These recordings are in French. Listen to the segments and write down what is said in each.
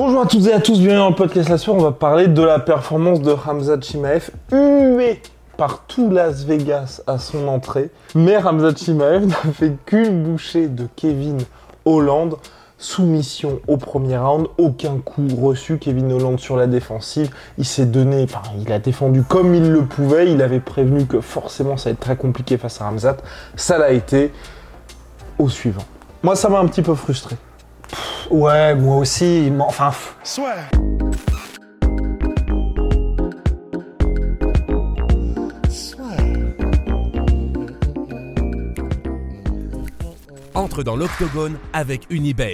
Bonjour à toutes et à tous, bienvenue dans le podcast La. On va parler de la performance de Hamza Chimaev, hué par tout Las Vegas à son entrée. Mais Hamza Chimaev n'a fait qu'une bouchée de Kevin Holland. Soumission au premier round, aucun coup reçu. Kevin Holland sur la défensive, il s'est donné, enfin, il a défendu comme il le pouvait. Il avait prévenu que forcément ça allait être très compliqué face à Ramzat. Ça l'a été. Au suivant. Moi, ça m'a un petit peu frustré. Ouais, moi aussi. mais Enfin, Entre dans l'octogone avec Unibet.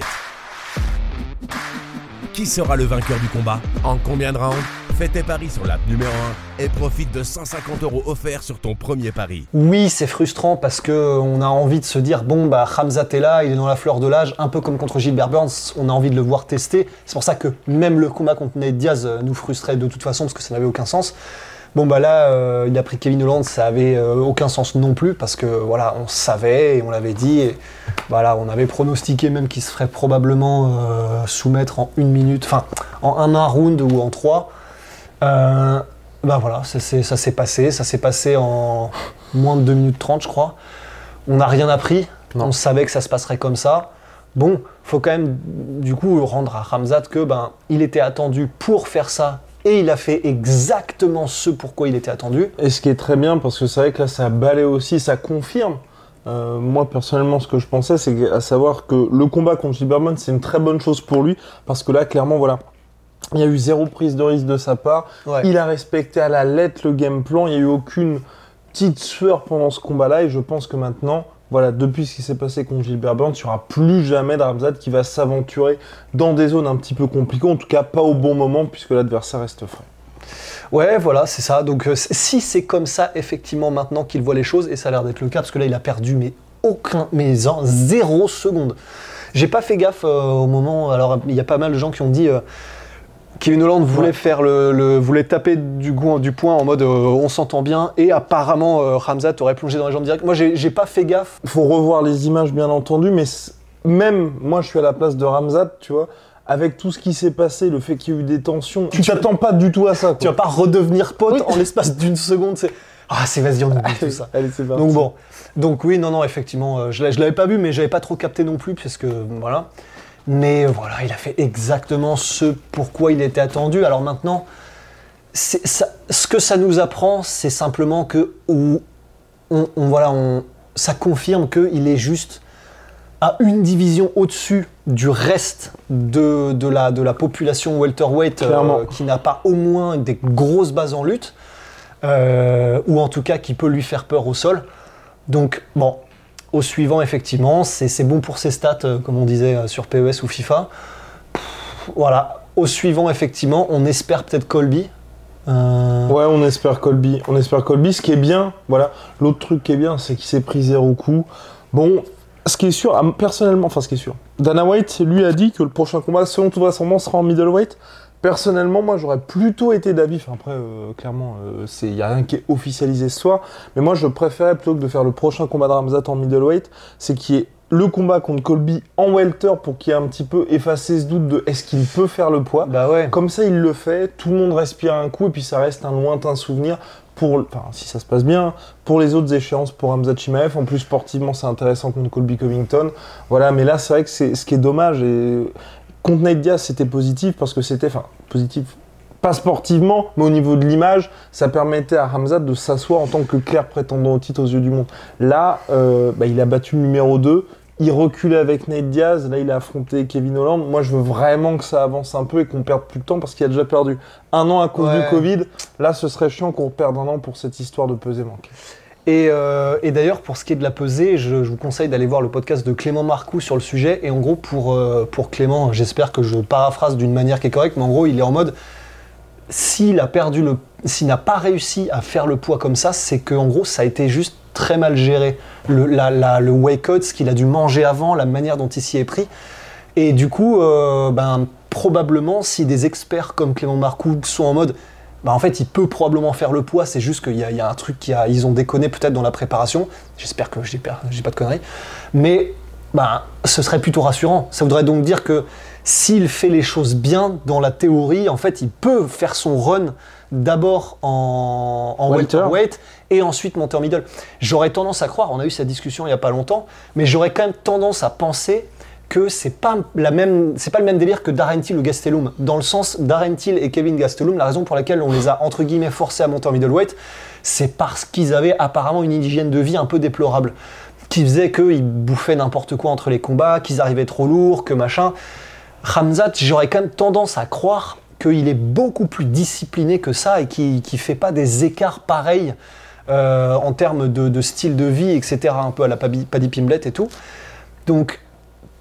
Qui sera le vainqueur du combat En combien de rounds Fais tes paris sur l'app numéro 1 et profite de 150 euros offerts sur ton premier pari. oui, c'est frustrant parce que on a envie de se dire bon bah Hamzat est là, il est dans la fleur de l'âge, un peu comme contre Gilbert Burns, on a envie de le voir tester. C'est pour ça que même le combat contre Nate Diaz euh, nous frustrait de toute façon parce que ça n'avait aucun sens. Bon bah là, euh, il a pris Kevin Holland, ça avait euh, aucun sens non plus parce que voilà, on savait et on l'avait dit. Et, voilà, on avait pronostiqué même qu'il se ferait probablement euh, soumettre en une minute, enfin en un, un round ou en trois. Euh, bah voilà, ça s'est ça s'est passé, ça s'est passé en moins de 2 minutes 30 je crois. On n'a rien appris, Non. on savait que ça se passerait comme ça. Bon, faut quand même du coup rendre à Ramzat que ben il était attendu pour faire ça et il a fait exactement ce pourquoi il était attendu. Et ce qui est très bien, parce que c'est vrai que là, ça balaye aussi, ça confirme. Euh, moi, personnellement, ce que je pensais, c'est à savoir que le combat contre Gilberman, c'est une très bonne chose pour lui, parce que là, clairement, voilà. Il y a eu zéro prise de risque de sa part. Ouais. Il a respecté à la lettre le game plan. Il n'y a eu aucune petite sueur pendant ce combat-là. Et je pense que maintenant, voilà, depuis ce qui s'est passé contre Gilbert Burns, il n'y aura plus jamais d'Aramzad qui va s'aventurer dans des zones un petit peu compliquées. En tout cas, pas au bon moment, puisque l'adversaire reste frais. Ouais, voilà, c'est ça. Donc, euh, si c'est comme ça, effectivement, maintenant qu'il voit les choses, et ça a l'air d'être le cas, parce que là, il a perdu, mais aucun, mais en zéro seconde. J'ai pas fait gaffe euh, au moment. Alors, il y a pas mal de gens qui ont dit. euh, Kevin Holland voulait Ouais. faire le, le- voulait taper du, goût, du poing en mode euh, on s'entend bien et apparemment euh, Ramzat aurait plongé dans les jambes directes. Moi j'ai pas fait gaffe. faut revoir les images bien entendu, mais même moi je suis à la place de Ramzat, tu vois, avec tout ce qui s'est passé, le fait qu'il y a eu des tensions, tu t'attends pas du tout à ça. Tu vas Quoi. pas redevenir pote Oui. en l'espace d'une seconde. C'est ah c'est vas-y on oublie tout ça. Allez. Donc bon, donc oui, non, non, effectivement, euh, je je l'avais pas vu, mais j'avais pas trop capté non plus, parce que voilà. Mais euh, voilà, il a fait exactement ce pourquoi il était attendu. Alors maintenant, ça- ce que ça nous apprend, c'est simplement que on, on- voilà, on, ça confirme qu'il est juste à une division au-dessus du reste de, de la, de la population welterweight euh, qui n'a pas au moins des grosses bases en lutte, euh, ou en tout cas qui peut lui faire peur au sol. Donc bon, au suivant effectivement, c'est bon pour ses stats, euh, comme on disait sur PES ou FIFA. Pff, Voilà, au suivant effectivement, on espère peut-être Colby. Euh, Ouais, on espère Colby. On espère Colby. Ce qui est bien, voilà. L'autre truc qui est bien, c'est qu'il s'est pris zéro coup. Bon, ce qui est sûr, personnellement, enfin, ce qui est sûr. Dana White, lui, a dit que le prochain combat, selon toute vraisemblance, sera en middleweight. Personnellement, moi, j'aurais plutôt été d'avis. Enfin, après, euh, clairement, il n'y a rien qui est officialisé ce soir. Mais moi, je préférais, plutôt que de faire le prochain combat de Ramzat en middleweight, c'est qu'il y ait le combat contre Colby en welter pour qu'il y ait un petit peu effacé ce doute de est-ce qu'il peut faire le poids. Bah ouais. Comme ça, il le fait, tout le monde respire un coup et puis ça reste un lointain souvenir si ça se passe bien, pour les autres échéances pour Hamza Chimaev. En plus, sportivement, c'est intéressant contre Colby Covington. Voilà, mais là, c'est vrai que c'est ce qui est dommage. Et contre Nate Diaz, c'était positif parce que c'était, enfin, positif. Pas sportivement, mais au niveau de l'image, ça permettait à Hamza de s'asseoir en tant que clair prétendant au titre aux yeux du monde. Là, euh, bah, il a battu le numéro 2. Il reculait avec Nate Diaz, là il a affronté Kevin Holland. Moi je veux vraiment que ça avance un peu et qu'on perde plus de temps parce qu'il a déjà perdu un an à cause Ouais. du Covid. Là ce serait chiant qu'on perde un an pour cette histoire de peser manqué. Et, euh, et d'ailleurs, pour ce qui est de la pesée, je, je vous conseille d'aller voir le podcast de Clément Marcoux sur le sujet. Et en gros, pour, euh, pour Clément, j'espère que je paraphrase d'une manière qui est correcte, mais en gros, il est en mode s'il a perdu le, s'il n'a pas réussi à faire le poids comme ça, c'est que en gros, ça a été juste très mal géré. Le, la, le wake out, ce qu'il a dû manger avant, la manière dont il s'y est pris. Et du coup, euh, ben, probablement, si des experts comme Clément Marcoux sont en mode, bah, en fait, il peut probablement faire le poids, c'est juste qu'il y, y a un truc qui a, ils ont déconné peut-être dans la préparation. J'espère que j'ai pas de conneries. Mais ben, ce serait plutôt rassurant. Ça voudrait donc dire que s'il fait les choses bien dans la théorie, en fait, il peut faire son run d'abord en, en Welter. welterweight et ensuite monter en middle. J'aurais tendance à croire, on a eu cette discussion il y a pas longtemps, mais j'aurais quand même tendance à penser que c'est pas la même, c'est pas le même délire que Darren Till ou Gastelum. Dans le sens, Darren Till et Kevin Gastelum, la raison pour laquelle on les a entre guillemets forcés à monter en middleweight, c'est parce qu'ils avaient apparemment une hygiène de vie un peu déplorable, qui faisait qu'ils bouffaient n'importe quoi entre les combats, qu'ils arrivaient trop lourds, que machin. Ramzat, j'aurais quand même tendance à croire qu'il est beaucoup plus discipliné que ça et qu'il ne fait pas des écarts pareils euh, en termes de, de style de vie, etc., un peu à la Paddy Paddy Pimblett et tout. Donc,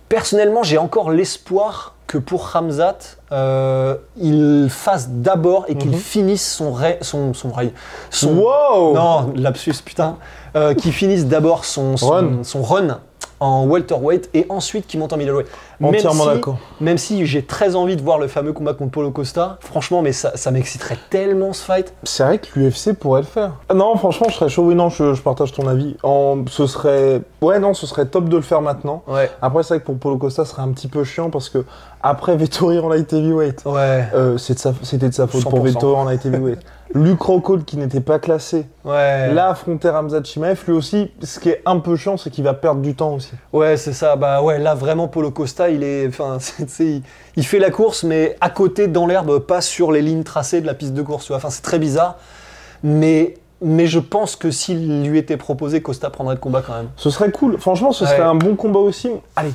personnellement, j'ai encore l'espoir que pour Ramzat, euh, il fasse d'abord et qu'il Mhm. finisse son ray, son, son ray- son- Wow non, lapsus, putain. Euh, qu'il finisse d'abord son, son, Run. son run en welterweight et ensuite qu'il monte en middleweight. Même Entièrement si- d'accord. Même si j'ai très envie de voir le fameux combat contre Paulo Costa, franchement, mais ça, ça m'exciterait tellement ce fight. C'est vrai que l'UFC pourrait le faire. Ah non, franchement, je serais chaud. Oui, non, je, je partage ton avis. En, ce serait. Ouais, non, ce serait top de le faire maintenant. Ouais. Après, c'est vrai que pour Polo Costa, ce serait un petit peu chiant parce que après Vettori en light heavyweight, Ouais. euh, de c'était de sa faute pour 100%. Vettori en light heavyweight. Luke Rockhold qui n'était pas classé. Ouais. Là, affronter Ramzat Chimaev, lui aussi, ce qui est un peu chiant, c'est qu'il va perdre du temps aussi. Ouais, c'est ça. Bah ouais, là vraiment Paulo Costa, il est, enfin, il, il fait la course, mais à côté dans l'herbe, pas sur les lignes tracées de la piste de course. Enfin, c'est très bizarre. Mais, mais je pense que s'il lui était proposé, Costa prendrait le combat quand même. Ce serait cool. Franchement, ce Ouais. serait un bon combat aussi. Allez,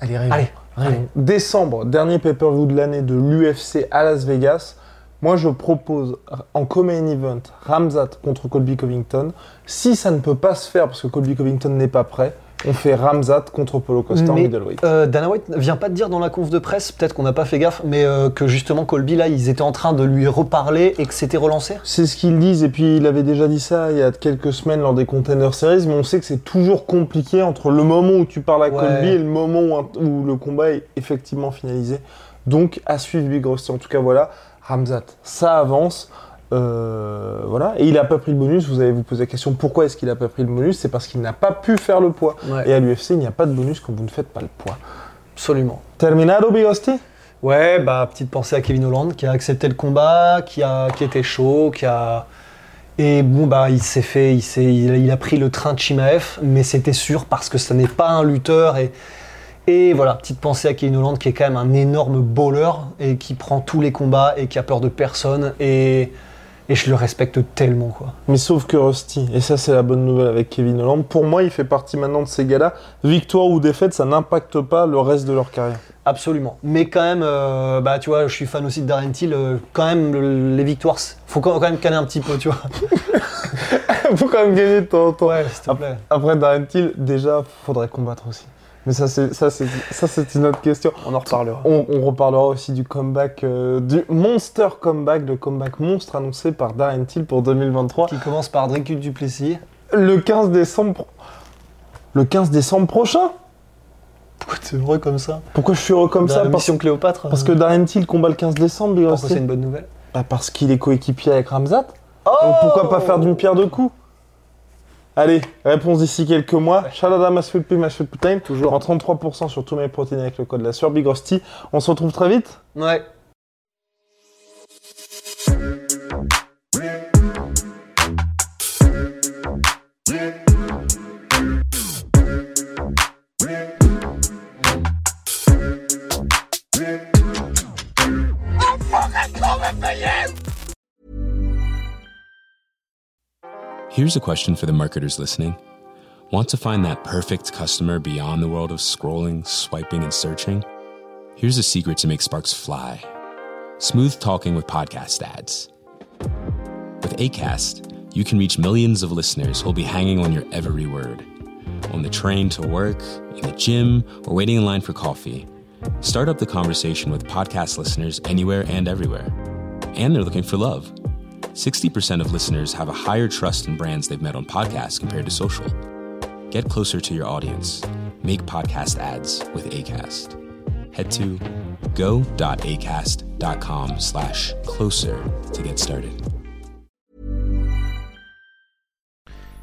allez, Rêvons. allez. Décembre, dernier pay-per-view de l'année de l'UFC à Las Vegas. Moi, je propose en co-main event Ramzat contre Colby Covington. Si ça ne peut pas se faire parce que Colby Covington n'est pas prêt, on fait Ramzat contre Polo Costa en middleweight. euh, Dana White vient pas de dire dans la conf de presse, peut-être qu'on n'a pas fait gaffe, mais euh, que justement Colby là, ils étaient en train de lui reparler et que c'était relancé. C'est ce qu'ils disent, et puis il avait déjà dit ça il y a quelques semaines lors des Contender Series, mais on sait que c'est toujours compliqué entre le moment où tu parles à Ouais. Colby et le moment où, le combat est effectivement finalisé. Donc à suivre Big Rusty. En tout cas, voilà, Ramzat, ça avance. Euh, voilà, et il n'a pas pris le bonus. Vous allez vous poser la question pourquoi est-ce qu'il n'a pas pris le bonus? C'est parce qu'il n'a pas pu faire le poids. Et à l'UFC, il n'y a pas de bonus quand vous ne faites pas le poids. Absolument. Terminado, Big Rusty Ouais, bah petite pensée à Kevin Holland qui a accepté le combat, qui a qui était chaud, qui a et bon bah il s'est fait, il s'est, il, a- pris le train de Chimaev, mais c'était sûr parce que ce n'est pas un lutteur et et voilà petite pensée à Kevin Holland qui est quand même un énorme bowler et qui prend tous les combats et qui a peur de personne et et je le respecte tellement quoi. Mais sauf que Rusty, et ça c'est la bonne nouvelle avec Kevin Holland, pour moi il fait partie maintenant de ces gars-là. Victoire ou défaite, ça n'impacte pas le reste de leur carrière. Absolument. Mais quand même, euh, bah tu vois, je suis fan aussi de Darren Till. euh, quand même, le- les victoires, faut quand même canner un petit peu, tu vois. Faut quand même gagner de temps en temps. Ouais, s'il te plaît. Après Darren Till, déjà, faudrait combattre aussi. Mais ça c'est ça c'est ça c'est une autre question. On en reparlera. On, on reparlera aussi du comeback, euh, du monster comeback, le comeback monstre annoncé par Darren Till pour 2023. Qui commence par Drake Duplessis. Le 15 décembre. Le 15 décembre prochain Pourquoi t'es heureux comme ça? Pourquoi je suis heureux comme Dans ça? la parce, mission Cléopâtre. parce que euh, Darren Till combat le 15 décembre, pourquoi c'est une bonne nouvelle? Bah, parce qu'il est coéquipier avec Ramzat. Oh Donc pourquoi pas faire d'une pierre deux coups? Allez, réponse d'ici quelques mois. Shalada Masfulpi Masfulputain, toujours en 33% sur tous mes protéines avec le code la sueur Big. On se retrouve très vite. Ouais. Here's a question for the marketers listening. Want to find that perfect customer beyond the world of scrolling, swiping, and searching? Here's a secret to make sparks fly smooth talking with podcast ads. With ACAST, you can reach millions of listeners who'll be hanging on your every word. On the train to work, in the gym, or waiting in line for coffee. Start up the conversation with podcast listeners anywhere and everywhere. And they're looking for love. 60% of listeners have a higher trust in brands they've met on podcasts compared to social. Get closer to your audience. Make podcast ads with ACAST. Head to go.acast.com slash closer to get started.